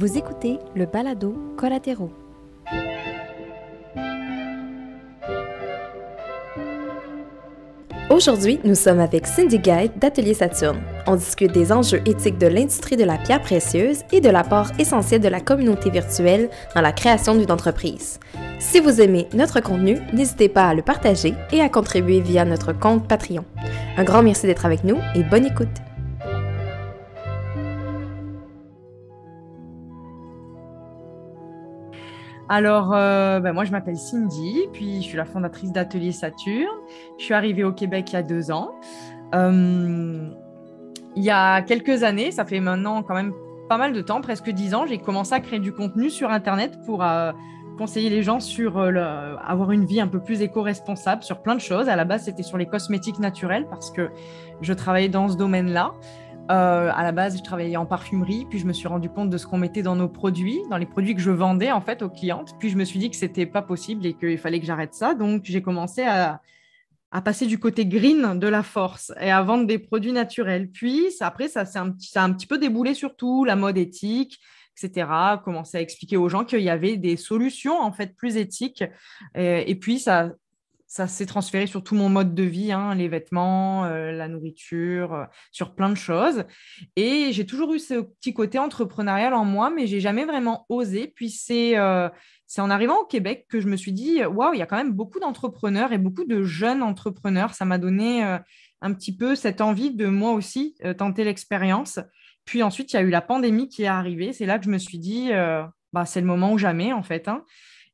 Vous écoutez le balado Collatéraux. Aujourd'hui, nous sommes avec Cindy Guide d'Atelier Saturne. On discute des enjeux éthiques de l'industrie de la pierre précieuse et de l'apport essentiel de la communauté virtuelle dans la création d'une entreprise. Si vous aimez notre contenu, n'hésitez pas à le partager et à contribuer via notre compte Patreon. Un grand merci d'être avec nous et bonne écoute. Alors, euh, ben, moi, je m'appelle Cindy, puis je suis la fondatrice d'Atelier Saturne. Je suis arrivée au Québec il y a deux ans. Euh, il y a quelques années, ça fait maintenant quand même pas mal de temps, presque dix ans, j'ai commencé à créer du contenu sur Internet pour euh, conseiller les gens sur avoir une vie un peu plus éco-responsable sur plein de choses. À la base, c'était sur les cosmétiques naturels parce que je travaillais dans ce domaine-là. Euh, à la base, je travaillais en parfumerie, puis je me suis rendu compte de ce qu'on mettait dans nos produits, dans les produits que je vendais en fait aux clientes. Puis je me suis dit que c'était pas possible et qu'il fallait que j'arrête ça. Donc j'ai commencé à, passer du côté green de la force et à vendre des produits naturels. Puis après, ça, un, a un petit peu déboulé sur tout, la mode éthique, etc. Commencer à expliquer aux gens qu'il y avait des solutions en fait plus éthiques. et puis ça, ça s'est transféré sur tout mon mode de vie, hein, les vêtements, euh, la nourriture, euh, sur plein de choses. Et j'ai toujours eu ce petit côté entrepreneurial en moi, mais j'ai jamais vraiment osé. Puis c'est euh, en arrivant au Québec que je me suis dit, waouh, il y a quand même beaucoup d'entrepreneurs et beaucoup de jeunes entrepreneurs. Ça m'a donné un petit peu cette envie de moi aussi tenter l'expérience. Puis ensuite, il y a eu la pandémie qui est arrivée. C'est là que je me suis dit, bah, c'est le moment ou jamais, en fait. Hein.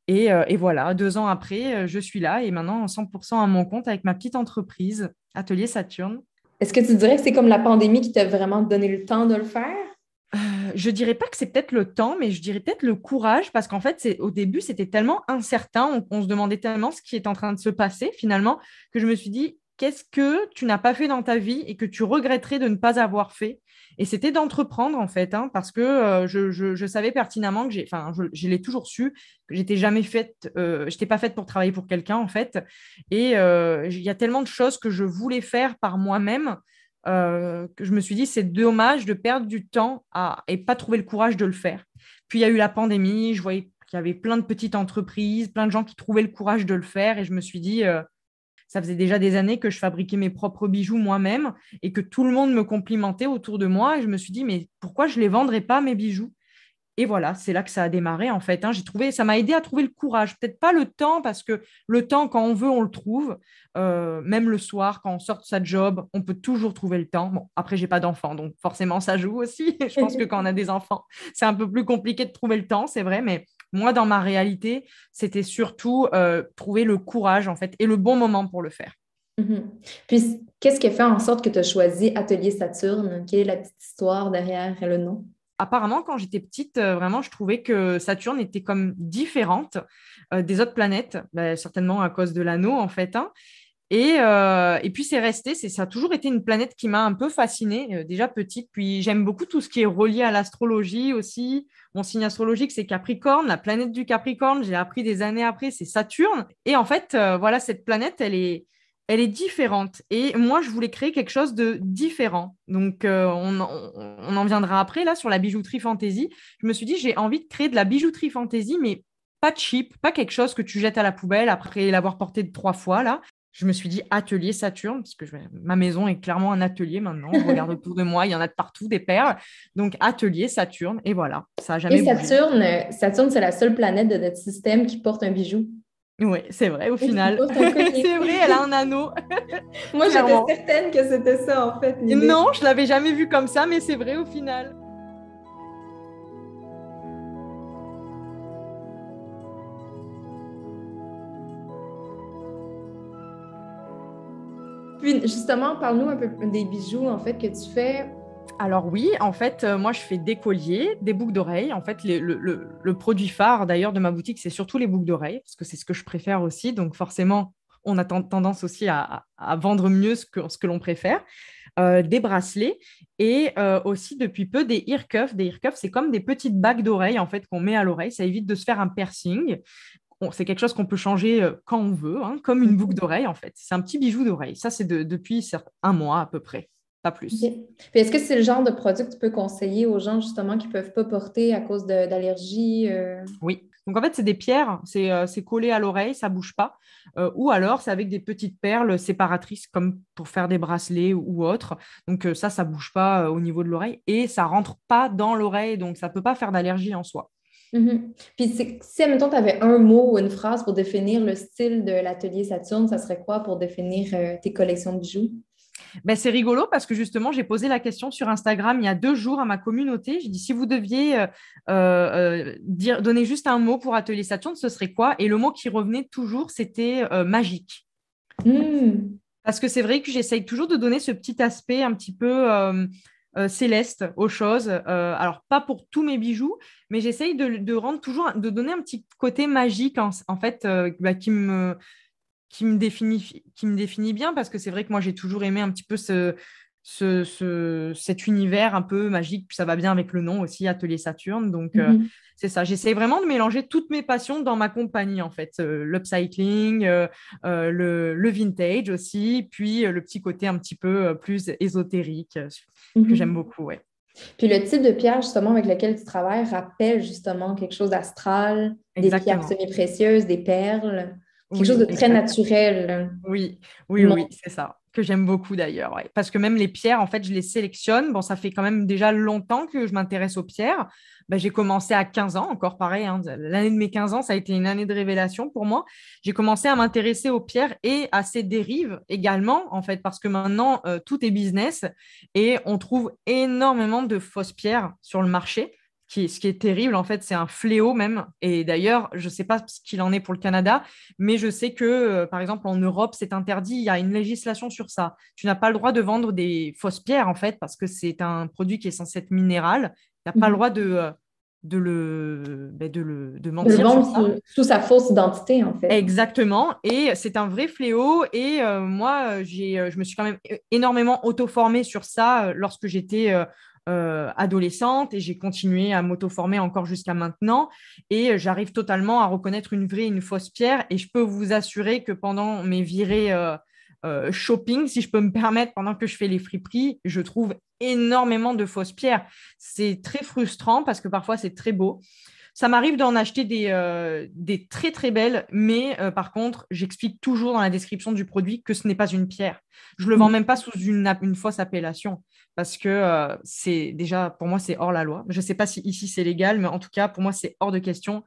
Euh, et, voilà, deux ans après, euh, je suis là et maintenant 100% à mon compte avec ma petite entreprise, Atelier Saturne. Est-ce que tu dirais que c'est comme la pandémie qui t'a vraiment donné le temps de le faire? Euh, je dirais pas que c'est peut-être le temps, mais je dirais peut-être le courage, parce qu'en fait, au début, c'était tellement incertain, on, se demandait tellement ce qui est en train de se passer finalement, que je me suis dit, qu'est-ce que tu n'as pas fait dans ta vie et que tu regretterais de ne pas avoir fait? Et c'était d'entreprendre en fait, hein, parce que euh, je, savais pertinemment que j'ai, enfin, je, l'ai toujours su, que j'étais jamais faite, euh, j'étais pas faite pour travailler pour quelqu'un en fait. Et euh, il y a tellement de choses que je voulais faire par moi-même que je me suis dit c'est dommage de perdre du temps à, et pas trouver le courage de le faire. Puis il y a eu la pandémie, je voyais qu'il y avait plein de petites entreprises, plein de gens qui trouvaient le courage de le faire, et je me suis dit ça faisait déjà des années que je fabriquais mes propres bijoux moi-même et que tout le monde me complimentait autour de moi. Et je me suis dit, mais pourquoi je ne les vendrais pas, mes bijoux? Et voilà, c'est là que ça a démarré en fait. Hein. J'ai trouvé, ça m'a aidé à trouver le courage. Peut-être pas le temps parce que le temps, quand on veut, on le trouve. Euh, même le soir, quand on sort de sa job, on peut toujours trouver le temps. Bon, après, j'ai pas d'enfants, donc forcément, ça joue aussi. Je pense que quand on a des enfants, c'est un peu plus compliqué de trouver le temps, c'est vrai. Mais moi, dans ma réalité, c'était surtout euh, trouver le courage, en fait, et le bon moment pour le faire. Mm-hmm. Puis, qu'est-ce qui a fait en sorte que tu as choisi Atelier Saturne? Quelle est la petite histoire derrière le nom? Apparemment, quand j'étais petite, euh, vraiment, je trouvais que Saturne était comme différente euh, des autres planètes, bah, certainement à cause de l'anneau, en fait. Hein. Euh, et, puis c'est resté, ça a toujours été une planète qui m'a un peu fascinée, euh, déjà petite. Puis j'aime beaucoup tout ce qui est relié à l'astrologie aussi. Mon signe astrologique, c'est Capricorne. La planète du Capricorne, j'ai appris des années après, c'est Saturne. Et en fait, euh, voilà, cette planète, elle est, elle est différente. Et moi, je voulais créer quelque chose de différent. Donc, on, on, en viendra après, là, sur la bijouterie fantasy. Je me suis dit, j'ai envie de créer de la bijouterie fantasy, mais pas cheap, pas quelque chose que tu jettes à la poubelle après l'avoir porté trois fois, là je me suis dit atelier Saturne, parce que ma maison est clairement un atelier maintenant. Je regarde autour de moi, il y en a de partout des perles. Donc atelier Saturne, et voilà, ça a jamais Et Saturne, Saturne, c'est la seule planète de notre système qui porte un bijou. Oui, c'est vrai au final. c'est vrai, elle a un anneau. Moi, j'étais certaine que c'était ça en fait. Non, je l'avais jamais vu comme ça, mais c'est vrai au final. Justement, parle-nous un peu des bijoux en fait que tu fais. Alors oui, en fait, euh, moi je fais des colliers, des boucles d'oreilles. En fait, le, produit phare d'ailleurs de ma boutique, c'est surtout les boucles d'oreilles, parce que c'est ce que je préfère aussi. Donc forcément, on a tendance aussi à, vendre mieux ce que, l'on préfère. Euh, des bracelets et euh, aussi depuis peu des ear cuffs. Des ear cuffs, c'est comme des petites bagues d'oreilles en fait qu'on met à l'oreille. Ça évite de se faire un piercing c'est quelque chose qu'on peut changer euh, quand on veut, hein, comme une boucle d'oreille en fait. C'est un petit bijou d'oreille. Ça, c'est depuis un mois à peu près. pas plus. est-ce que c'est le genre de produit que tu peux conseiller aux gens justement qui ne peuvent pas porter à cause d'allergies? Euh? Oui. Donc en fait, c'est des pierres, c'est euh, collé à l'oreille, ça ne bouge pas. Euh, ou alors, c'est avec des petites perles séparatrices comme pour faire des bracelets ou, autre. Donc ça, ça ne bouge pas au niveau de l'oreille et ça ne rentre pas dans l'oreille, donc ça ne peut pas faire d'allergie en soi. Mm-hmm. Puis si, admettons, tu avais un mot ou une phrase pour définir le style de l'atelier Saturne, ça serait quoi pour définir tes collections de bijoux? Ben, c'est rigolo parce que justement, j'ai posé la question sur Instagram il y a deux jours à ma communauté. J'ai dit si vous deviez euh, euh, dire, donner juste un mot pour Atelier Saturne, ce serait quoi? Et le mot qui revenait toujours, c'était euh, magique. Hmm. Parce que c'est vrai que j'essaye toujours de donner ce petit aspect un petit peu céleste aux choses. alors, pas pour tous mes bijoux, mais j'essaye de, rendre toujours, de donner un petit côté magique en, fait, bah, qui me qui me définit, qui me définit bien parce que c'est vrai que moi j'ai toujours aimé un petit peu ce, ce, cet univers un peu magique, puis ça va bien avec le nom aussi, Atelier Saturne. Donc euh, mhm. c'est ça, j'essaie vraiment de mélanger toutes mes passions dans ma compagnie en fait, euh, l'upcycling, euh, le, vintage aussi, puis le petit côté un petit peu plus ésotérique que mhm. j'aime beaucoup. Ouais. Puis le type de pierre justement avec lequel tu travailles rappelle justement quelque chose d'astral, des pierres semi-précieuses, des perles. Quelque chose de très naturel. Oui, oui, oui, c'est ça. Que j'aime beaucoup d'ailleurs. Parce que même les pierres, en fait, je les sélectionne. Bon, ça fait quand même déjà longtemps que je m'intéresse aux pierres. Ben, j'ai commencé à 15 ans, encore pareil. Hein. L'année de mes 15 ans, ça a été une année de révélation pour moi. J'ai commencé à m'intéresser aux pierres et à ces dérives également, en fait, parce que maintenant, euh, tout est business et on trouve énormément de fausses pierres sur le marché ce qui est terrible, en fait, c'est un fléau même. Et d'ailleurs, je ne sais pas ce qu'il en est pour le Canada, mais je sais que, euh, par exemple, en Europe, c'est interdit. Il y a une législation sur ça. Tu n'as pas le droit de vendre des fausses pierres, en fait, parce que c'est un produit qui est censé être minéral. Tu n'as pas le mhm. droit de, euh, de le, ben, de le de mentir. vendre sous, sa fausse identité, en fait. Exactement. Et c'est un vrai fléau. Et euh, moi, j'ai, je me suis quand même énormément auto-formée sur ça lorsque j'étais euh, adolescente et j'ai continué à m'auto-former encore jusqu'à maintenant. Et j'arrive totalement à reconnaître une vraie et une fausse pierre. Et je peux vous assurer que pendant mes virées euh, euh, shopping, si je peux me permettre, pendant que je fais les friperies, je trouve énormément de fausses pierres. C'est très frustrant parce que parfois c'est très beau. Ça m'arrive d'en acheter des, des, très très belles, mais par contre, j'explique toujours dans la description du produit que ce n'est pas une pierre. Je ne le vends mmh. même pas sous une, une fausse appellation parce que euh, c'est déjà, pour moi, c'est hors la loi. Je ne sais pas si ici c'est légal, mais en tout cas, pour moi, c'est hors de question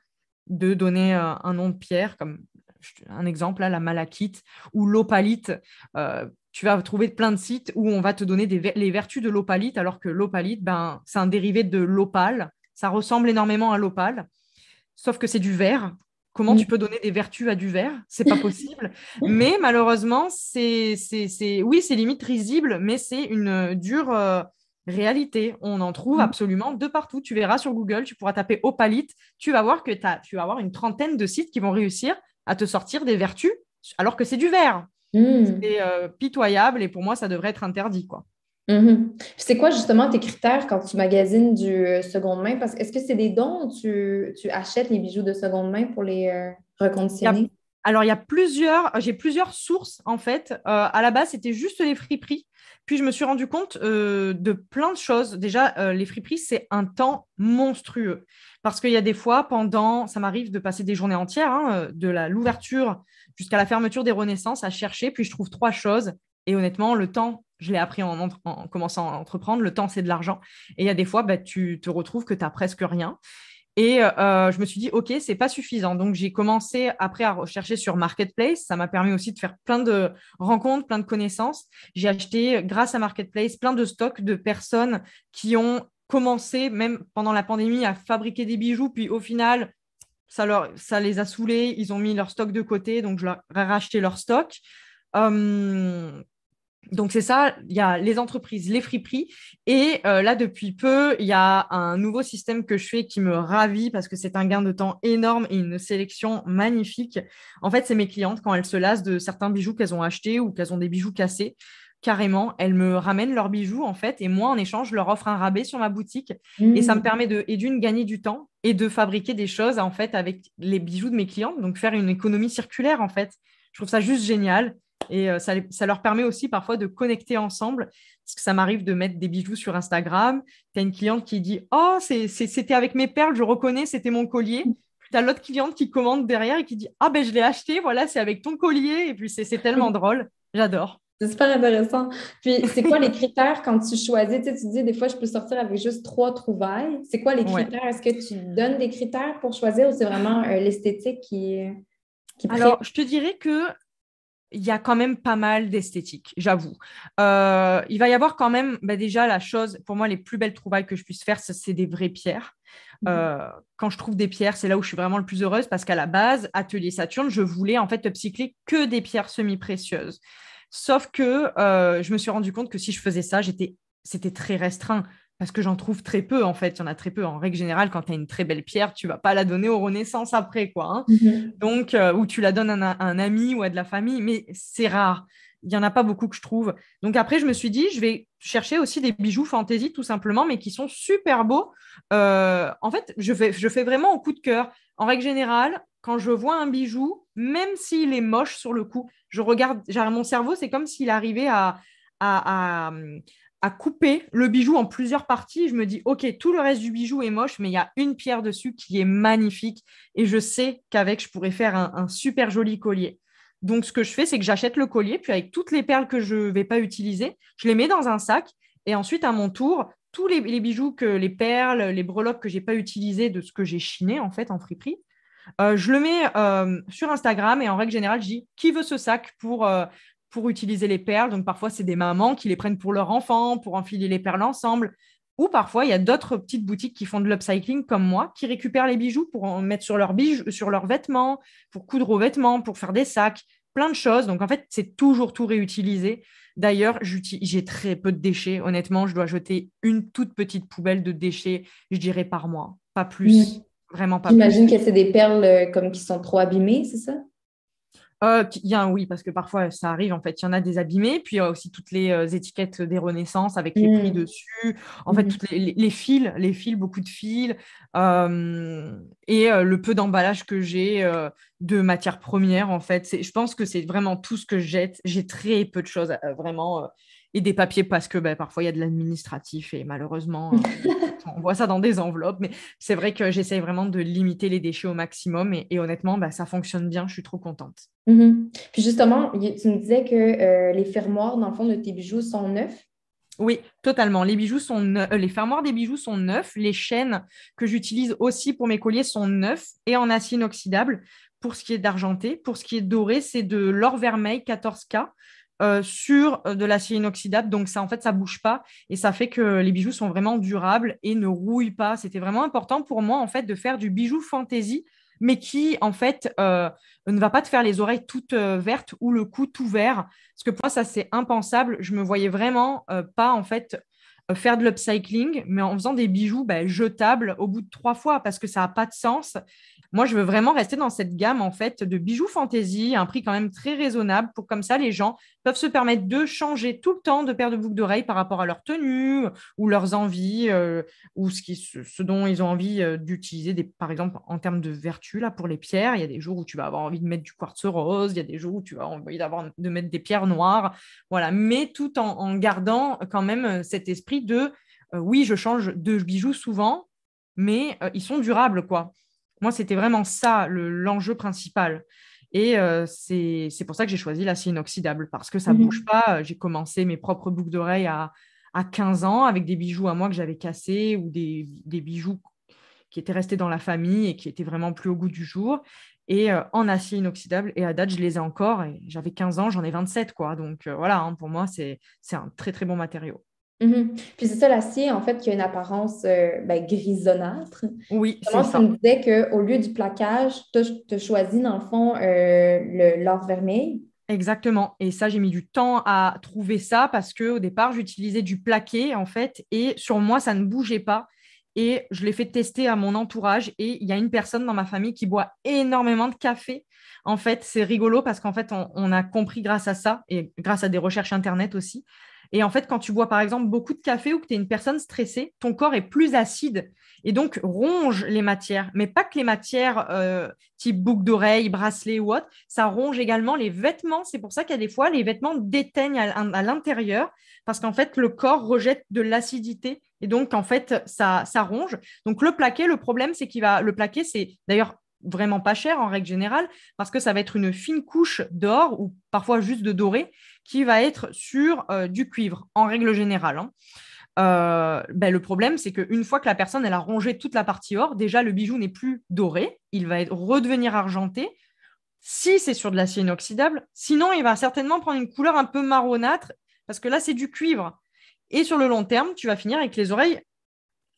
de donner euh, un nom de pierre, comme un exemple, là, la malachite ou l'opalite. Euh, tu vas trouver plein de sites où on va te donner les vertus de l'opalite, alors que l'opalite, ben, c'est un dérivé de l'opale. Ça ressemble énormément à l'opale, sauf que c'est du verre. Comment tu peux donner des vertus à du verre? C'est pas possible. mais malheureusement, c'est, c'est, oui, c'est limite risible, mais c'est une dure euh, réalité. On en trouve mm. absolument de partout. Tu verras sur Google, tu pourras taper opalite. Tu vas voir que tu vas avoir une trentaine de sites qui vont réussir à te sortir des vertus alors que c'est du verre. Mm. C'est euh, pitoyable et pour moi, ça devrait être interdit. quoi. Mhm. C'est quoi justement tes critères quand tu magasines du euh, seconde main? Parce est-ce que c'est des dons ou tu, achètes les bijoux de seconde main pour les euh, reconditionner? alors, il y a plusieurs, j'ai plusieurs sources en fait. Euh, à la base, c'était juste les friperies. Puis je me suis rendu compte de plein de choses. Déjà, les friperies, c'est un temps monstrueux. Parce qu'il y a des fois, pendant, ça m'arrive de passer des journées entières, hein, de l'ouverture jusqu'à la fermeture des Renaissances, à chercher, puis je trouve trois choses. Et honnêtement, le temps je l'ai appris en, commençant à entreprendre, le temps, c'est de l'argent. Et il y a des fois, bah, tu te retrouves que tu n'as presque rien. Et euh, je me suis dit, OK, c'est pas suffisant. Donc, j'ai commencé après à rechercher sur Marketplace. Ça m'a permis aussi de faire plein de rencontres, plein de connaissances. J'ai acheté, grâce à Marketplace, plein de stocks de personnes qui ont commencé, même pendant la pandémie, à fabriquer des bijoux. Puis au final, ça, leur, ça les a saoulés. Ils ont mis leur stock de côté. Donc, je leur ai racheté leur stock. Hum, donc c'est ça, il y a les entreprises, les friperies. Et euh, là, depuis peu, il y a un nouveau système que je fais qui me ravit parce que c'est un gain de temps énorme et une sélection magnifique. En fait, c'est mes clientes, quand elles se lassent de certains bijoux qu'elles ont achetés ou qu'elles ont des bijoux cassés, carrément, elles me ramènent leurs bijoux, en fait, et moi, en échange, je leur offre un rabais sur ma boutique. Et ça me mmh. permet de, et d'une, gagner du temps et de fabriquer des choses, en fait, avec les bijoux de mes clientes. Donc, faire une économie circulaire, en fait. Je trouve ça juste génial. Et ça, ça, leur permet aussi parfois de connecter ensemble. Parce que ça m'arrive de mettre des bijoux sur Instagram. Tu as une cliente qui dit Oh, c'était avec mes perles, je reconnais, c'était mon collier. Puis tu as l'autre cliente qui commande derrière et qui dit Ah, ben je l'ai acheté, voilà, c'est avec ton collier. Et puis c'est tellement drôle. J'adore. C'est super intéressant. Puis, c'est quoi les critères quand tu choisis? Tu, sais, tu dis, des fois, je peux sortir avec juste trois trouvailles. C'est quoi les critères? Est-ce que tu donnes des critères pour choisir ou c'est vraiment euh, l'esthétique qui, qui Alors, je te dirais que il y a quand même pas mal d'esthétique, j'avoue. Euh, il va y avoir quand même, bah, déjà, la chose, pour moi, les plus belles trouvailles que je puisse faire, c'est des vraies pierres. Mhm. Euh, quand je trouve des pierres, c'est là où je suis vraiment le plus heureuse parce qu'à la base, Atelier Saturne, je voulais en fait upcycler que des pierres semi-précieuses. Sauf que euh, je me suis rendu compte que si je faisais ça, c'était très restreint parce que j'en trouve très peu en fait. Il y en a très peu. En règle générale, quand tu as une très belle pierre, tu vas pas la donner aux Renaissance après, quoi. Hein. Mhm. Donc, euh, ou tu la donnes à un, ami ou à de la famille, mais c'est rare. Il y en a pas beaucoup que je trouve. Donc après, je me suis dit, je vais chercher aussi des bijoux fantaisie tout simplement, mais qui sont super beaux. Euh, en fait, je fais, je fais vraiment au coup de cœur. En règle générale, quand je vois un bijou, même s'il est moche sur le coup, je regarde, mon cerveau, c'est comme s'il arrivait à, à, à, couper le bijou en plusieurs parties. Je me dis, OK, tout le reste du bijou est moche, mais il y a une pierre dessus qui est magnifique. Et je sais qu'avec, je pourrais faire un, super joli collier. Donc, ce que je fais, c'est que j'achète le collier, puis avec toutes les perles que je ne vais pas utiliser, je les mets dans un sac. Et ensuite, à mon tour, tous les, bijoux, que les perles, les breloques que je n'ai pas utilisées de ce que j'ai chiné en fait en friperie, euh, je le mets euh, sur Instagram et en règle générale, je dis qui veut ce sac pour, euh, pour utiliser les perles. Donc parfois, c'est des mamans qui les prennent pour leur enfant, pour enfiler les perles ensemble. Ou parfois, il y a d'autres petites boutiques qui font de l'upcycling comme moi, qui récupèrent les bijoux pour en mettre sur leurs bijoux, sur leurs vêtements, pour coudre aux vêtements, pour faire des sacs, plein de choses. Donc en fait, c'est toujours tout réutilisé. D'ailleurs, j'ai très peu de déchets. Honnêtement, je dois jeter une toute petite poubelle de déchets, je dirais, par mois, pas plus. Vraiment pas. J'imagine que c'est des perles euh, comme qui sont trop abîmées, c'est ça? Euh, y a, oui, parce que parfois ça arrive, en fait, il y en a des abîmés, puis il y a aussi toutes les euh, étiquettes des Renaissances avec les prix mmh. dessus, en fait, mmh. toutes les, fils, les fils, beaucoup de fils, euh, et le peu d'emballage que j'ai de matières premières, en fait. Je pense que c'est vraiment tout ce que je jette. J'ai très peu de choses, vraiment et des papiers parce que ben, parfois il y a de l'administratif et malheureusement euh, on voit ça dans des enveloppes. Mais c'est vrai que j'essaye vraiment de limiter les déchets au maximum et, honnêtement ben, ça fonctionne bien. Je suis trop contente. Mm-hmm. Puis justement, tu me disais que euh, les fermoirs dans le fond de tes bijoux sont neufs. Oui, totalement. Les bijoux sont euh, les fermoirs des bijoux sont neufs. Les chaînes que j'utilise aussi pour mes colliers sont neufs et en acier inoxydable. Pour ce qui est d'argenté, pour ce qui est doré, c'est de l'or vermeil 14K. Euh, sur euh, de l'acier inoxydable. Donc, ça, en fait, ça bouge pas et ça fait que les bijoux sont vraiment durables et ne rouillent pas. C'était vraiment important pour moi, en fait, de faire du bijou fantaisie, mais qui, en fait, euh, ne va pas te faire les oreilles toutes vertes ou le cou tout vert. Parce que pour moi, ça, c'est impensable. Je me voyais vraiment pas, en fait, faire de l'upcycling, mais en faisant des bijoux bah, jetables au bout de trois fois parce que ça n'a pas de sens. Moi, je veux vraiment rester dans cette gamme en fait de bijoux fantaisie, un prix quand même très raisonnable pour comme ça les gens peuvent se permettre de changer tout le temps de paire de boucles d'oreilles par rapport à leur tenue ou leurs envies euh, ou ce, dont ils ont envie euh, d'utiliser, par exemple en termes de vertu là pour les pierres. Il y a des jours où tu vas avoir envie de mettre du quartz rose, il y a des jours où tu vas avoir envie de mettre des pierres noires, voilà, mais tout en, gardant quand même euh, cet esprit de oui, je change de bijoux souvent, mais ils sont durables quoi. Moi, c'était vraiment ça l'enjeu principal. Et euh, c'est pour ça que j'ai choisi l'acier inoxydable, parce que ça ne mhm. bouge pas. J'ai commencé mes propres boucles d'oreilles à, à 15 ans avec des bijoux à moi que j'avais cassés ou des, des, bijoux qui étaient restés dans la famille et qui étaient vraiment plus au goût du jour. Et euh, en acier inoxydable, et à date, je les ai encore. Et j'avais 15 ans, j'en ai 27. Quoi. Donc euh, voilà, hein, pour moi, c'est un très, très bon matériau. Mhm. Puis c'est ça l'acier, en fait, qui a une apparence euh, ben, grisonnâtre. Oui, c'est ça. Tu me disais qu'au lieu du plaquage, tu as, choisi, dans le fond, euh, l'or vermeil? Exactement. Et ça, j'ai mis du temps à trouver ça parce qu'au départ, j'utilisais du plaqué, en fait, et sur moi, ça ne bougeait pas. Et je l'ai fait tester à mon entourage. Et il y a une personne dans ma famille qui boit énormément de café. En fait, c'est rigolo parce qu'en fait, on, a compris grâce à ça et grâce à des recherches Internet aussi Et en fait, quand tu bois par exemple beaucoup de café ou que tu es une personne stressée, ton corps est plus acide et donc ronge les matières. Mais pas que les matières euh, type boucle d'oreille, bracelet ou autre, ça ronge également les vêtements. C'est pour ça qu'il y a des fois, les vêtements déteignent à, l'intérieur parce qu'en fait, le corps rejette de l'acidité et donc en fait, ça, ça ronge. Donc le plaqué, le problème, c'est qu'il va. Le plaqué, c'est d'ailleurs vraiment pas cher en règle générale, parce que ça va être une fine couche d'or ou parfois juste de doré qui va être sur euh, du cuivre en règle générale. Hein. Euh, ben, le problème, c'est qu'une fois que la personne elle a rongé toute la partie or, déjà le bijou n'est plus doré, il va redevenir argenté. Si c'est sur de l'acier inoxydable, sinon il va certainement prendre une couleur un peu marronâtre parce que là c'est du cuivre. Et sur le long terme, tu vas finir avec les oreilles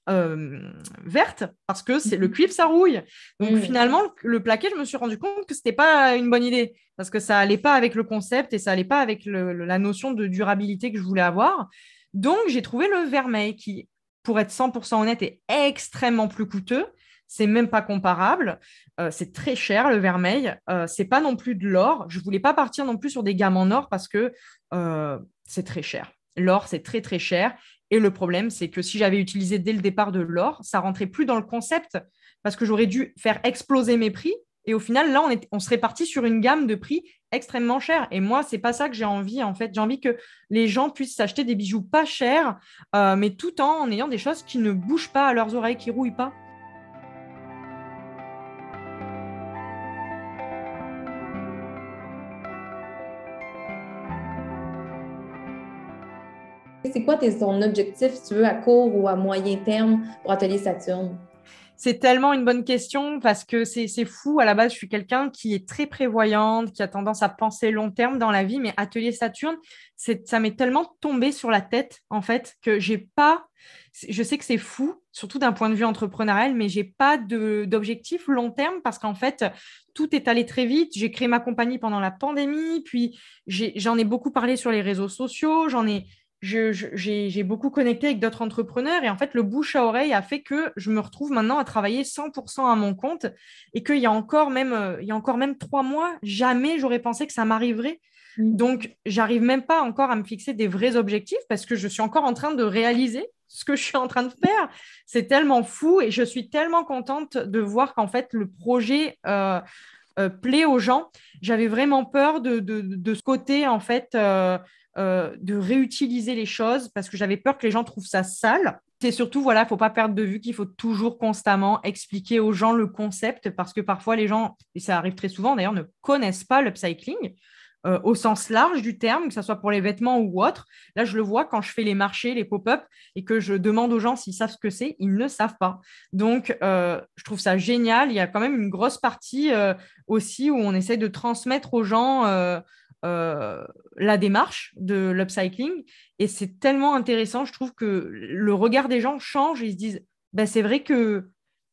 euh, verte parce que c'est le mhm. cuivre ça rouille. Donc finalement le plaqué, je me suis rendu compte que c'était pas une bonne idée parce que ça allait pas avec le concept et ça allait pas avec la notion de durabilité que je voulais avoir. Donc j'ai trouvé le vermeil qui, pour être 100% honnête, est extrêmement plus coûteux. C'est même pas comparable. Euh, c'est très cher le vermeil. Euh, c'est pas non plus de l'or. Je voulais pas partir non plus sur des gammes en or parce que c'est très cher. L'or, c'est très très cher. Et le problème, c'est que si j'avais utilisé dès le départ de l'or, ça rentrait plus dans le concept parce que j'aurais dû faire exploser mes prix. Et au final, là, on, serait parti sur une gamme de prix extrêmement chère. Et moi, c'est pas ça que j'ai envie. En fait, j'ai envie que les gens puissent s'acheter des bijoux pas chers, euh, mais tout en ayant des choses qui ne bougent pas à leurs oreilles, qui rouillent pas. C'est quoi ton objectif, si tu veux, à court ou à moyen terme pour Atelier Saturne? C'est tellement une bonne question parce que c'est fou. À la base, je suis quelqu'un qui est très prévoyante, qui a tendance à penser long terme dans la vie, mais Atelier Saturne, ça m'est tellement tombé sur la tête, en fait, que j'ai pas. Je sais que c'est fou, surtout d'un point de vue entrepreneurial, mais j'ai pas d'objectif long terme parce qu'en fait, tout est allé très vite. J'ai créé ma compagnie pendant la pandémie, puis j'en ai, ai, beaucoup parlé sur les réseaux sociaux, j'en ai, j'ai beaucoup connecté avec d'autres entrepreneurs et en fait, le bouche à oreille a fait que je me retrouve maintenant à travailler 100% à mon compte et qu'il y a encore même, euh, il y a encore même trois mois, jamais j'aurais pensé que ça m'arriverait. Mm. Donc, j'arrive même pas encore à me fixer des vrais objectifs parce que je suis encore en train de réaliser ce que je suis en train de faire. C'est tellement fou et je suis tellement contente de voir qu'en fait, le projet euh, euh, plaît aux gens. J'avais vraiment peur de, de, ce côté, en fait, euh, de réutiliser les choses parce que j'avais peur que les gens trouvent ça sale. C'est surtout, voilà, il ne faut pas perdre de vue qu'il faut toujours constamment expliquer aux gens le concept parce que parfois les gens, et ça arrive très souvent d'ailleurs, ne connaissent pas l'upcycling. Euh, au sens large du terme, que ce soit pour les vêtements ou autre. Là, je le vois quand je fais les marchés, les pop-up, et que je demande aux gens s'ils savent ce que c'est, ils ne savent pas. Donc, euh, je trouve ça génial. Il y a quand même une grosse partie aussi où on essaie de transmettre aux gens euh, la démarche de l'upcycling. Et c'est tellement intéressant, je trouve que le regard des gens change ils se disent, bah, c'est vrai que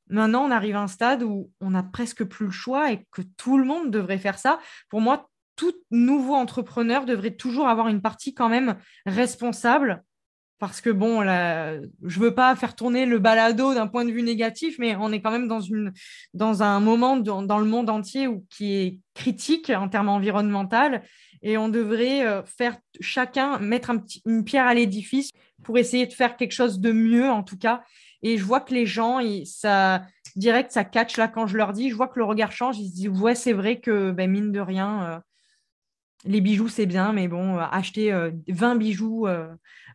maintenant on arrive à un stade où on n'a presque plus le choix et que tout le monde devrait faire ça. Pour moi, tout nouveau entrepreneur devrait toujours avoir une partie quand même responsable parce que bon, là, je veux pas faire tourner le balado d'un point de vue négatif, mais on est quand même dans, un moment dans, le monde entier qui est critique en termes environnemental et on devrait euh, faire chacun mettre une pierre à l'édifice pour essayer de faire quelque chose de mieux en tout cas. Et je vois que les gens, ça direct, ça catch là quand je leur dis, je vois que le regard change, ils se disent ouais c'est vrai que ben, mine de rien. Euh, les bijoux, c'est bien, mais bon, euh, acheter 20 bijoux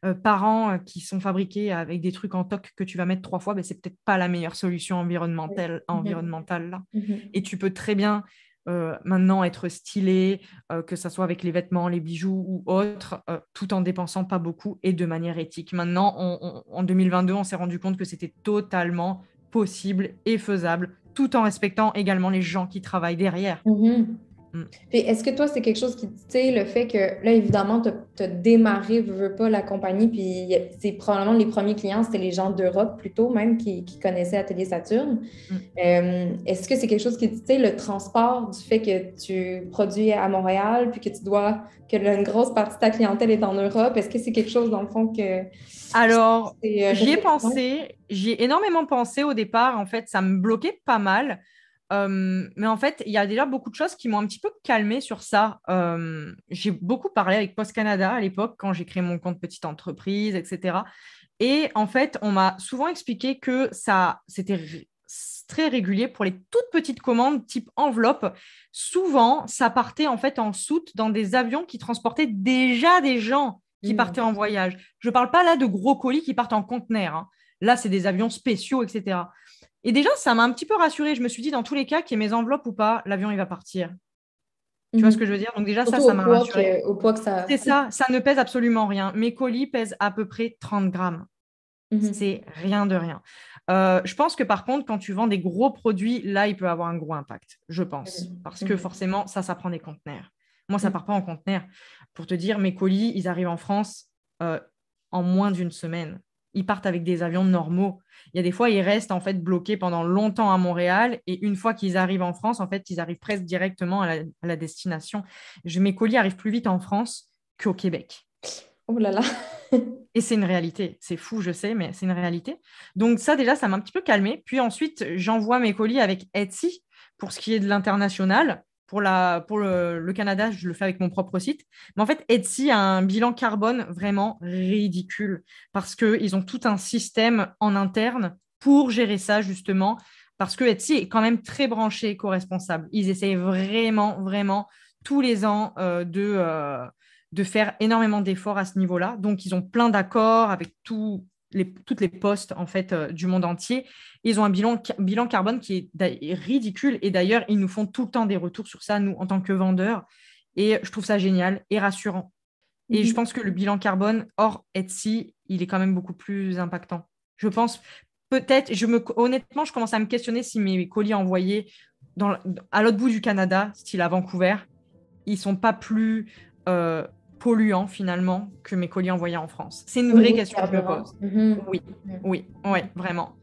euh, par an euh, qui sont fabriqués avec des trucs en toc que tu vas mettre trois fois, ben, c'est peut-être pas la meilleure solution environnementale, environnementale là. Mhm. Et tu peux très bien euh, maintenant être stylé, que ce soit avec les vêtements, les bijoux ou autres, tout en dépensant pas beaucoup et de manière éthique. Maintenant, en 2022, on s'est rendu compte que c'était totalement possible et faisable, tout en respectant également les gens qui travaillent derrière. Mhm. Mm. est-ce que toi, c'est quelque chose qui, tu sais, le fait que là, évidemment, tu as, démarré, veux, veux pas, la compagnie, puis c'est probablement les premiers clients, c'était les gens d'Europe plutôt, même, qui, connaissaient Atelier Saturne. Mm. Euh, est-ce que c'est quelque chose qui, tu sais, le transport du fait que tu produis à Montréal, puis que tu dois, que une grosse partie de ta clientèle est en Europe, est-ce que c'est quelque chose, dans le fond, que. Alors, euh, j'y ai pensé, j'y ai énormément pensé au départ, en fait, ça me bloquait pas mal. Euh, mais en fait, il y a déjà beaucoup de choses qui m'ont un petit peu calmé sur ça. Euh, j'ai beaucoup parlé avec Post Canada à l'époque quand j'ai créé mon compte petite entreprise, etc. Et en fait, on m'a souvent expliqué que ça, c'était très régulier pour les toutes petites commandes type enveloppe. Souvent, ça partait en fait en soute dans des avions qui transportaient déjà des gens qui mmh. partaient en voyage. Je ne parle pas là de gros colis qui partent en conteneur. Hein. Là, c'est des avions spéciaux, etc. Et déjà, ça m'a un petit peu rassurée. Je me suis dit, dans tous les cas, qu'il y ait mes enveloppes ou pas, l'avion, il va partir. Tu vois ce mhm. que je veux dire? Donc déjà, ça, ça m'a rassurée. Au poids que ça... C'est ça, ça ne pèse absolument rien. Mes colis pèsent à peu près 30 grammes. Mhm. C'est rien de rien. Euh, je pense que par contre, quand tu vends des gros produits, là, il peut avoir un gros impact, je pense. Parce que mhm. forcément, ça, ça prend des conteneurs. Moi, ça ne part pas en conteneur. Pour te dire, mes colis, ils arrivent en France euh, en moins d'une semaine ils partent avec des avions normaux. Il y a des fois, ils restent en fait bloqués pendant longtemps à Montréal et une fois qu'ils arrivent en France, en fait, ils arrivent presque directement à la, destination. Je, mes colis arrivent plus vite en France qu'au Québec. Oh là là Et c'est une réalité. C'est fou, je sais, mais c'est une réalité. Donc ça, déjà, ça m'a un petit peu calmé. Puis ensuite, j'envoie mes colis avec Etsy pour ce qui est de l'international. Pour, le, Canada, je le fais avec mon propre site. Mais en fait, Etsy a un bilan carbone vraiment ridicule parce qu'ils ont tout un système en interne pour gérer ça, justement, parce que Etsy est quand même très branché éco-responsable. Ils essayent vraiment, vraiment tous les ans euh, de, euh, de faire énormément d'efforts à ce niveau-là. Donc, ils ont plein d'accords avec tout, toutes les postes en fait euh, du monde entier. Ils ont un bilan, bilan carbone qui est ridicule et d'ailleurs ils nous font tout le temps des retours sur ça nous en tant que vendeurs et je trouve ça génial et rassurant. Et je mhm. pense que le bilan carbone hors Etsy, il est quand même beaucoup plus impactant. Je pense peut-être, je me, honnêtement, je commence à me questionner si mes colis envoyés dans, à l'autre bout du Canada, style à Vancouver, ils sont pas plus euh, polluants finalement que mes colis envoyés en France C'est une vraie question que je me pose. Mhm. Oui, oui, oui, vraiment.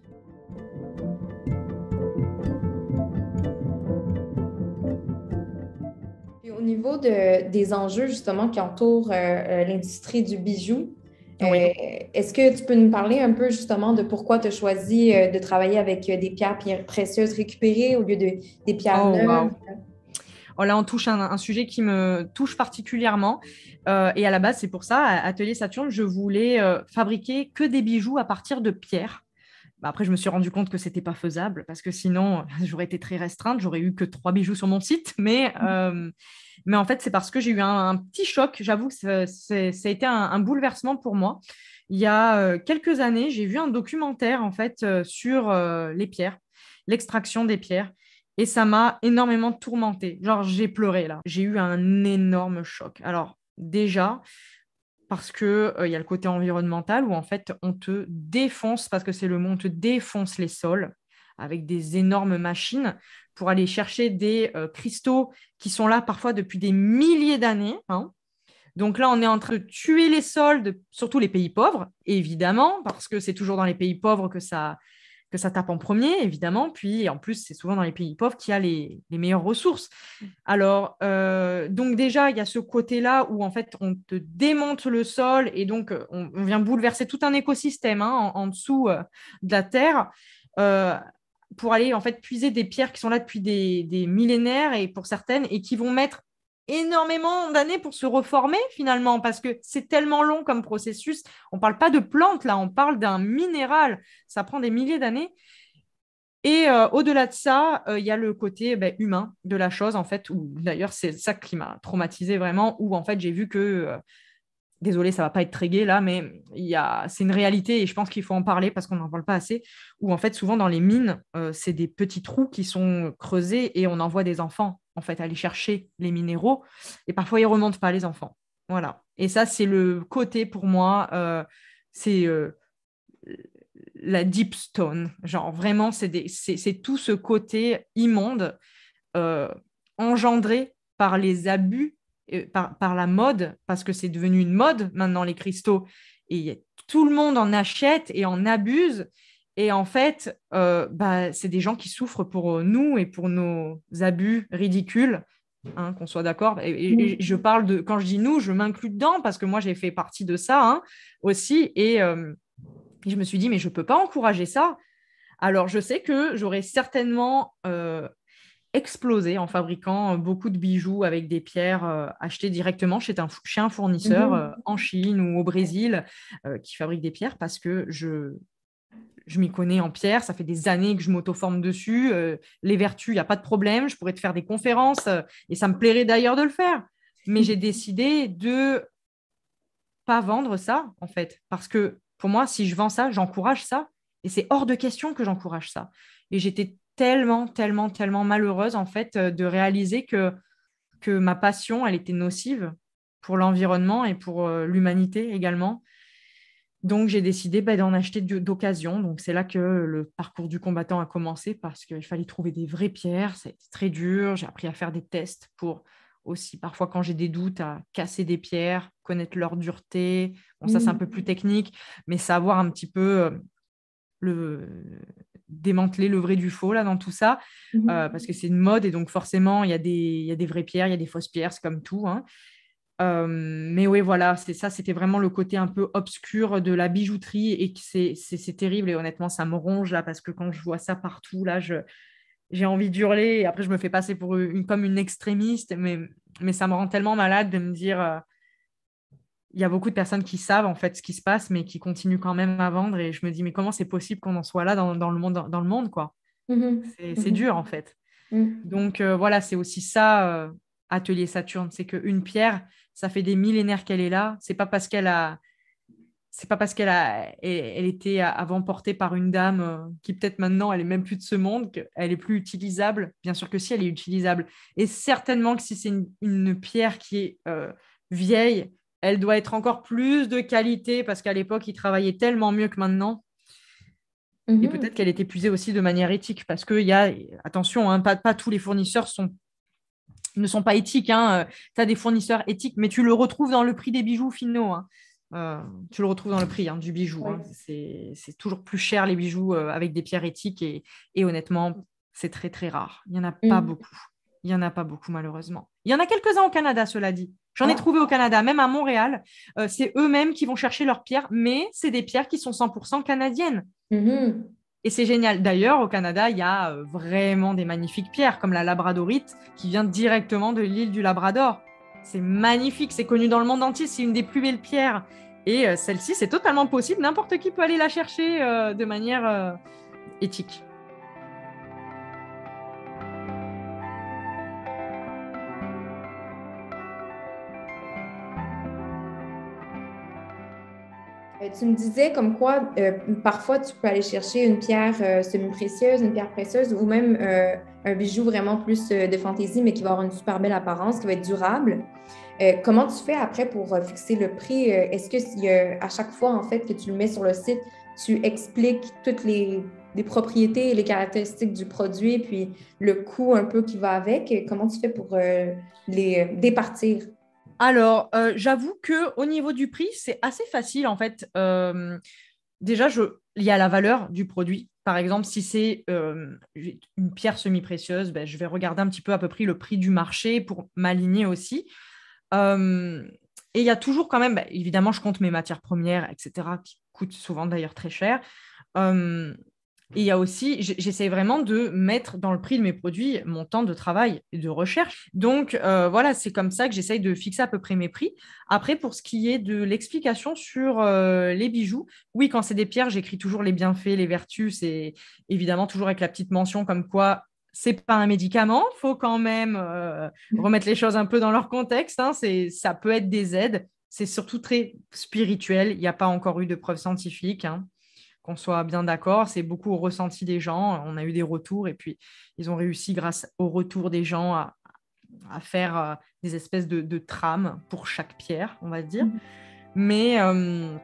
au niveau de, des enjeux justement qui entourent euh, euh, l'industrie du bijou, euh, est-ce que tu peux nous parler un peu justement de pourquoi tu as choisi de travailler avec des pierres, précieuses récupérées au lieu de, des pierres oh, neuves? Oh, là, on touche un, un, sujet qui me touche particulièrement. Euh, et à la base, c'est pour ça, à Atelier Saturne, je voulais euh, fabriquer que des bijoux à partir de pierres. Bah, après, je me suis rendu compte que ce n'était pas faisable parce que sinon, j'aurais été très restreinte. J'aurais eu que trois bijoux sur mon site. Mais, euh, mais en fait, c'est parce que j'ai eu un, petit choc. J'avoue que ça, a été un, bouleversement pour moi. Il y a quelques années, j'ai vu un documentaire en fait sur les pierres, l'extraction des pierres. Et ça m'a énormément tourmentée. Genre, j'ai pleuré là. J'ai eu un énorme choc. Alors, déjà, parce euh, il y a le côté environnemental où en fait, on te défonce, parce que c'est le mot, on te défonce les sols avec des énormes machines pour aller chercher des euh, cristaux qui sont là parfois depuis des milliers d'années. Hein. Donc là, on est en train de tuer les sols, surtout les pays pauvres, évidemment, parce que c'est toujours dans les pays pauvres que ça, que ça tape en premier, évidemment. Puis, en plus, c'est souvent dans les pays pauvres qu'il y a les, meilleures ressources. Alors, euh, donc déjà, il y a ce côté-là où, en fait, on te démonte le sol et donc, euh, on, vient bouleverser tout un écosystème hein, en, dessous euh, de la Terre pour aller, en fait, puiser des pierres qui sont là depuis des, des millénaires et pour certaines, et qui vont mettre énormément d'années pour se reformer finalement, parce que c'est tellement long comme processus. On ne parle pas de plantes là, on parle d'un minéral. Ça prend des milliers d'années. Et euh, au-delà de ça, euh, il y a le côté ben, humain de la chose, en fait, où d'ailleurs, c'est ça qui m'a traumatisé vraiment, où en fait, j'ai vu que, euh, désolé, ça va pas être très gai là, mais c'est une réalité et je pense qu'il faut en parler parce qu'on n'en parle pas assez, où en fait, souvent dans les mines, c'est des petits trous qui sont creusés et on envoie des enfants en fait, aller chercher les minéraux. Et parfois, ils remontent pas les enfants. Voilà. Et ça, c'est le côté pour moi, euh, c'est euh, la deep stone. Genre, vraiment, c'est tout ce côté immonde euh, engendré par les abus, par, par la mode, parce que c'est devenu une mode maintenant, les cristaux. Et tout le monde en achète et en abuse. Et en fait, euh, bah, c'est des gens qui souffrent pour euh, nous et pour nos abus ridicules, hein, qu'on soit d'accord. Et, je parle de, quand je dis nous, je m'inclus dedans parce que moi, j'ai fait partie de ça hein, aussi. Euh, et, je me suis dit, mais je ne peux pas encourager ça. Alors, je sais que j'aurais certainement explosé en fabriquant beaucoup de bijoux avec des pierres achetées directement chez un, chez un fournisseur Mhm. en Chine ou au Brésil qui fabrique des pierres parce que je, je m'y connais en pierre, ça fait des années que je m'auto-forme dessus. euh, les vertus, il n'y a pas de problème, je pourrais te faire des conférences euh, et ça me plairait d'ailleurs de le faire. Mais j'ai décidé de pas vendre ça, en fait, parce que pour moi, si je vends ça, j'encourage ça et c'est hors de question que j'encourage ça. Et j'étais tellement, tellement, tellement malheureuse, en fait, euh, de réaliser que, que ma passion, elle était nocive pour l'environnement et pour euh, l'humanité également. Donc, j'ai décidé bah, d'en acheter d'occasion. Donc, c'est là que le parcours du combattant a commencé parce qu'il fallait trouver des vraies pierres. Ça a été très dur. J'ai appris à faire des tests pour aussi, parfois, quand j'ai des doutes, à casser des pierres, connaître leur dureté. Bon, ça, c'est un peu plus technique, mais savoir un petit peu euh, le démanteler le vrai du faux là dans tout ça Mhm. euh, parce que c'est une mode et donc forcément il y a des il y a des vraies pierres il y a des fausses pierres c'est comme tout hein. Euh, mais oui, voilà, c'est ça, c'était vraiment le côté un peu obscur de la bijouterie et c'est terrible et honnêtement, ça me ronge là parce que quand je vois ça partout, là, j'ai envie d'hurler et après je me fais passer pour une, comme une extrémiste, mais, mais ça me rend tellement malade de me dire, euh, il y a beaucoup de personnes qui savent en fait ce qui se passe, mais qui continuent quand même à vendre et je me dis, mais comment c'est possible qu'on en soit là dans, dans le monde, dans, le monde, quoi? Mhm. C'est c'est dur en fait. Mhm. Donc euh, voilà, c'est aussi ça, euh, Atelier Saturne, c'est qu'une pierre, ça fait des millénaires qu'elle est là. C'est pas parce qu'elle a, c'est pas parce qu'elle a, elle, était avant portée par une dame euh, qui peut-être maintenant elle est même plus de ce monde qu'elle est plus utilisable. Bien sûr que si, elle est utilisable. Et certainement que si c'est une, une pierre qui est euh, vieille, elle doit être encore plus de qualité parce qu'à l'époque, ils travaillaient tellement mieux que maintenant. Et Mhm. peut-être qu'elle est épuisée aussi de manière éthique, parce qu'il y a, attention, hein, pas, pas tous les fournisseurs sont, ne sont pas éthiques. Hein. Tu as des fournisseurs éthiques, mais tu le retrouves dans le prix des bijoux finaux. hein. Euh, tu le retrouves dans le prix hein, du bijou. Ouais. C'est toujours plus cher les bijoux euh, avec des pierres éthiques et, et honnêtement, c'est très très rare. Il n'y en a pas Mm. beaucoup. Il n'y en a pas beaucoup malheureusement. Il y en a quelques-uns au Canada, cela dit. J'en ai Ah. trouvé au Canada, même à Montréal. Euh, c'est eux-mêmes qui vont chercher leurs pierres, mais c'est des pierres qui sont 100% canadiennes. Mhm. Et c'est génial. D'ailleurs, au Canada, il y a euh, vraiment des magnifiques pierres, comme la labradorite, qui vient directement de l'île du Labrador. C'est magnifique, c'est connu dans le monde entier, c'est une des plus belles pierres. Et euh, celle-ci, c'est totalement possible, n'importe qui peut aller la chercher euh, de manière éthique. Tu me disais comme quoi, euh, parfois, tu peux aller chercher une pierre euh, semi-précieuse, une pierre précieuse ou même euh, un bijou vraiment plus euh, de fantaisie, mais qui va avoir une super belle apparence, qui va être durable. Euh, comment tu fais après pour euh, fixer le prix? Euh, Est-ce que a- à chaque fois, en fait, que tu le mets sur le site, tu expliques toutes les, les propriétés et les caractéristiques du produit, puis le coût un peu qui va avec? Comment tu fais pour euh, les euh, départir? Alors, euh, j'avoue que au niveau du prix, c'est assez facile en fait. Euh, déjà, il y a la valeur du produit. Par exemple, si c'est euh, une pierre semi-précieuse, ben, je vais regarder un petit peu à peu près le prix du marché pour m'aligner aussi. Et il y a toujours quand même, ben, évidemment, je compte mes matières premières, etc., qui coûtent souvent d'ailleurs très cher. Et il y a aussi, j'essaie vraiment de mettre dans le prix de mes produits mon temps de travail et de recherche. Donc euh, voilà, c'est comme ça que j'essaye de fixer à peu près mes prix. Après, pour ce qui est de l'explication sur euh, les bijoux, oui, quand c'est des pierres, j'écris toujours les bienfaits, les vertus. C'est évidemment toujours avec la petite mention comme quoi c'est pas un médicament. faut quand même euh, remettre les choses un peu dans leur contexte. hein. C'est, ça peut être des aides. C'est surtout très spirituel. Il n'y a pas encore eu de preuves scientifiques. hein qu'on soit bien d'accord. C'est beaucoup au ressenti des gens. On a eu des retours et puis ils ont réussi, grâce au retour des gens, à, à faire euh, des espèces de, de trames pour chaque pierre, on va dire. Mais, euh,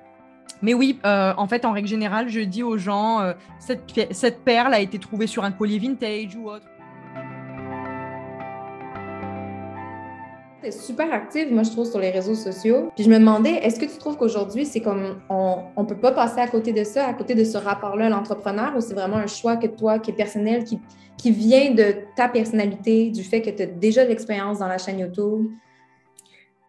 mais oui, euh, en fait, en règle générale, je dis aux gens cette, cette perle a été trouvée sur un collier vintage ou autre. Super active, moi, je trouve, sur les réseaux sociaux. Puis je me demandais, est-ce que tu trouves qu'aujourd'hui, c'est comme on ne peut pas passer à côté de ça, à côté de ce rapport-là à l'entrepreneur, ou c'est vraiment un choix que toi, qui est personnel, qui, qui vient de ta personnalité, du fait que tu as déjà de l'expérience dans la chaîne YouTube?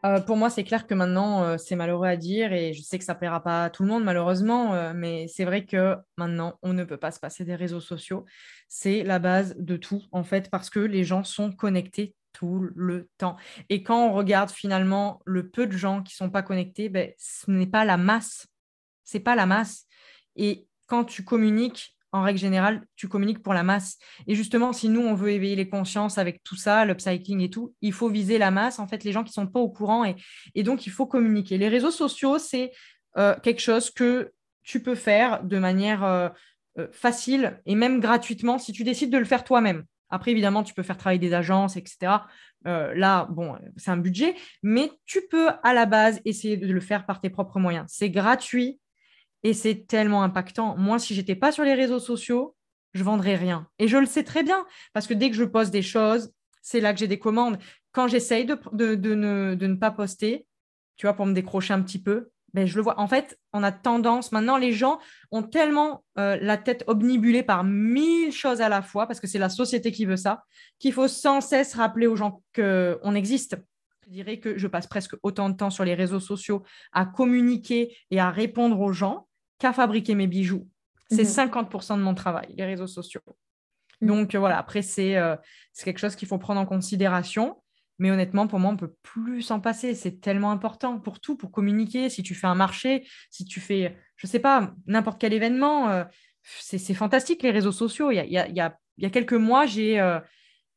euh, pour moi, c'est clair que maintenant, euh, c'est malheureux à dire et je sais que ça plaira pas à tout le monde, malheureusement, euh, mais c'est vrai que maintenant, on ne peut pas se passer des réseaux sociaux. C'est la base de tout, en fait, parce que les gens sont connectés tout le temps. Et quand on regarde finalement le peu de gens qui ne sont pas connectés, ben, ce n'est pas la masse. C'est pas la masse. Et quand tu communiques, en règle générale, tu communiques pour la masse. Et justement, si nous, on veut éveiller les consciences avec tout ça, l'upcycling et tout, il faut viser la masse, en fait, les gens qui ne sont pas au courant. Et, donc, il faut communiquer. Les réseaux sociaux, c'est euh, quelque chose que tu peux faire de manière euh, euh, facile et même gratuitement si tu décides de le faire toi-même. Après, évidemment, tu peux faire travailler des agences, etc. là, bon, c'est un budget, mais tu peux à la base essayer de le faire par tes propres moyens. C'est gratuit, et c'est tellement impactant. Moi, si j'étais pas sur les réseaux sociaux, je vendrais rien. Et je le sais très bien, parce que dès que je poste des choses, c'est là que j'ai des commandes. Quand j'essaye de, ne, pas poster, tu vois, pour me décrocher un petit peu, ben, je le vois. En fait, on a tendance, maintenant, les gens ont tellement euh, la tête obnibulée par mille choses à la fois, parce que c'est la société qui veut ça, qu'il faut sans cesse rappeler aux gens qu'on existe. Je dirais que je passe presque autant de temps sur les réseaux sociaux à communiquer et à répondre aux gens qu'à fabriquer mes bijoux. C'est 50% mhm. de mon travail, les réseaux sociaux. Mhm. Donc euh, voilà, après, euh, c'est quelque chose qu'il faut prendre en considération. Mais honnêtement, pour moi, on ne peut plus s'en passer. C'est tellement important pour tout, pour communiquer. Si tu fais un marché, si tu fais, je ne sais pas, n'importe quel événement, euh, c'est fantastique les réseaux sociaux. Il y a, quelques mois, j'ai,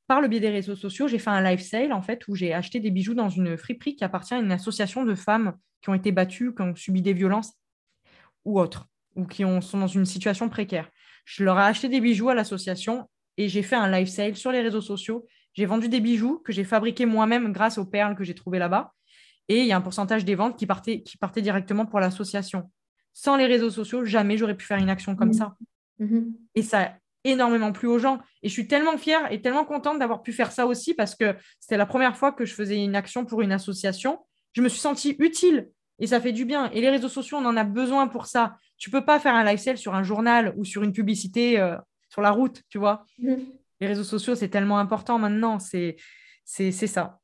par le biais des réseaux sociaux, j'ai fait un live sale en fait où j'ai acheté des bijoux dans une friperie qui appartient à une association de femmes qui ont été battues, qui ont subi des violences ou autres, ou qui sont dans une situation précaire. Je leur ai acheté des bijoux à l'association et j'ai fait un live sale sur les réseaux sociaux. J'ai vendu des bijoux que j'ai fabriqués moi-même grâce aux perles que j'ai trouvées là-bas. Et il y a un pourcentage des ventes qui partait, qui partait directement pour l'association. Sans les réseaux sociaux, jamais j'aurais pu faire une action comme mmh. ça. Mmh. Et ça a énormément plu aux gens. Et je suis tellement fière et tellement contente d'avoir pu faire ça aussi parce que c'était la première fois que je faisais une action pour une association. Je me suis sentie utile et ça fait du bien. Et les réseaux sociaux, on en a besoin pour ça. Tu peux pas faire un live sale sur un journal ou sur une publicité euh, sur la route, tu vois. Mhm. Les réseaux sociaux, c'est tellement important maintenant. C'est ça.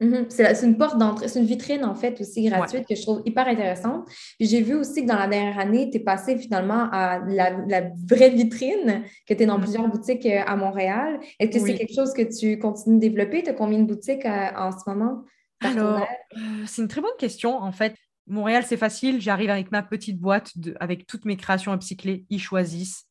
Mhm. C'est une porte d'entrée, c'est une vitrine en fait aussi gratuite que je trouve hyper intéressante. j'ai vu aussi que dans la dernière année, tu es passé finalement à la, vraie vitrine, que tu es dans mhm. plusieurs boutiques euh, à Montréal. Est-ce que c'est quelque chose que tu continues de développer? Tu as combien de boutiques euh, en ce moment? Alors, c'est une très bonne question en fait. Montréal, c'est facile. J'arrive avec ma petite boîte, avec toutes mes créations upcyclées. Ils choisissent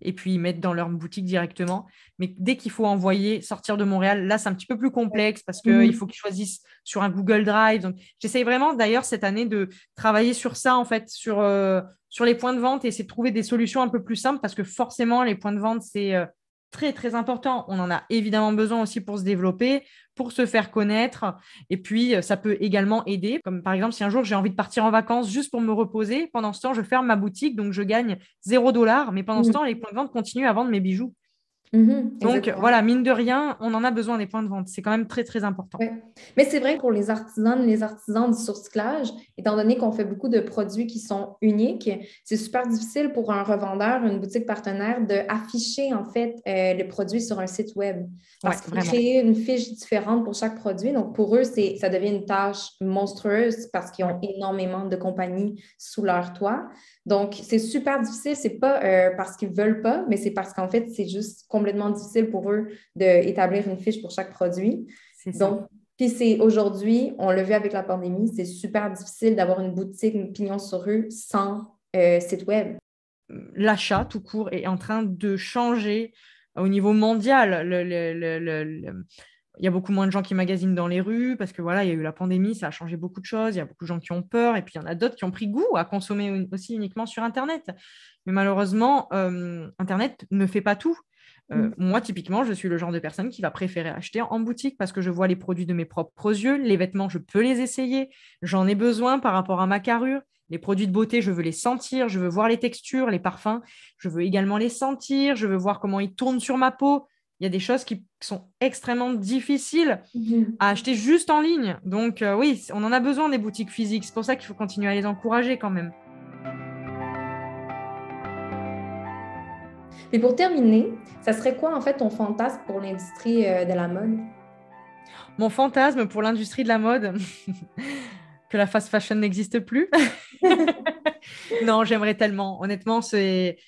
et puis ils mettent dans leur boutique directement. Mais dès qu'il faut envoyer, sortir de Montréal, là, c'est un petit peu plus complexe parce qu'il mhm. faut qu'ils choisissent sur un Google Drive. Donc, j'essaye vraiment d'ailleurs cette année de travailler sur ça, en fait, sur, euh, sur les points de vente et essayer de trouver des solutions un peu plus simples parce que forcément, les points de vente, c'est euh, très, très important. On en a évidemment besoin aussi pour se développer, pour se faire connaître. Et puis, euh, ça peut également aider. Comme par exemple, si un jour j'ai envie de partir en vacances juste pour me reposer, pendant ce temps, je ferme ma boutique, donc je gagne 0 dollars. Mais pendant ce mmh. temps, les points de vente continuent à vendre mes bijoux. Mhm, Donc voilà, mine de rien, on en a besoin des points de vente. C'est quand même très, très important. Mais c'est vrai pour les artisans, les artisans du surcyclage, étant donné qu'on fait beaucoup de produits qui sont uniques, c'est super difficile pour un revendeur, une boutique partenaire, d'afficher en fait euh, le produit sur un site web. Parce qu'il faut créer une fiche différente pour chaque produit. Donc pour eux, ça devient une tâche monstrueuse parce qu'ils ont énormément de compagnies sous leur toit. Donc, c'est super difficile. C'est pas euh, parce qu'ils veulent pas, mais c'est parce qu'en fait, c'est juste complètement difficile pour eux d'établir une fiche pour chaque produit. Donc, puis c'est aujourd'hui, on l'a vu avec la pandémie, c'est super difficile d'avoir une boutique, une pignon sur rue sans euh, site web. L'achat tout court est en train de changer au niveau mondial. le, il y a beaucoup moins de gens qui magasinent dans les rues parce que voilà, il y a eu la pandémie, ça a changé beaucoup de choses. Il y a beaucoup de gens qui ont peur et puis il y en a d'autres qui ont pris goût à consommer aussi uniquement sur Internet. Mais malheureusement, euh, Internet ne fait pas tout. Euh, mm. Moi, typiquement, je suis le genre de personne qui va préférer acheter en boutique parce que je vois les produits de mes propres yeux. Les vêtements, je peux les essayer. J'en ai besoin par rapport à ma carrure. Les produits de beauté, je veux les sentir, je veux voir les textures, les parfums. Je veux également les sentir, je veux voir comment ils tournent sur ma peau il y a des choses qui sont extrêmement difficiles mhm. à acheter juste en ligne. Donc euh, oui, on en a besoin des boutiques physiques. C'est pour ça qu'il faut continuer à les encourager quand même. Et pour terminer, ça serait quoi en fait ton fantasme pour l'industrie euh, de la mode? Mon fantasme pour l'industrie de la mode, que la fast fashion n'existe plus? non, j'aimerais tellement. Honnêtement, c'est.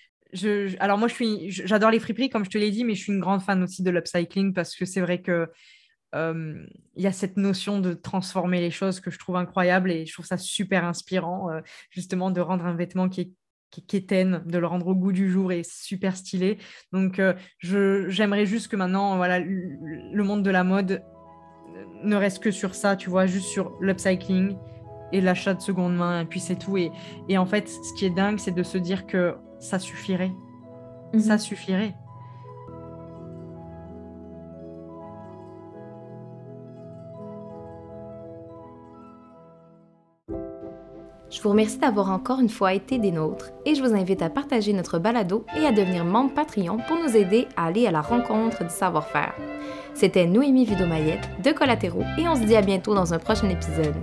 Alors moi, je suis, j'adore les friperies, comme je te l'ai dit, mais je suis une grande fan aussi de l'upcycling parce que c'est vrai que euh, il y a cette notion de transformer les choses que je trouve incroyable et je trouve ça super inspirant, euh, justement, de rendre un vêtement qui est qui, de le rendre au goût du jour et super stylé. Donc, euh, j'aimerais juste que maintenant, voilà, le monde de la mode ne reste que sur ça, tu vois, juste sur l'upcycling et l'achat de seconde main, et puis c'est tout. Et, et, en fait, ce qui est dingue, c'est de se dire que ça suffirait. Ça mhm. suffirait. Je vous remercie d'avoir encore une fois été des nôtres et je vous invite à partager notre balado et à devenir membre Patreon pour nous aider à aller à la rencontre du savoir-faire. C'était Noémie Vidomayette de Collatéraux et on se dit à bientôt dans un prochain épisode.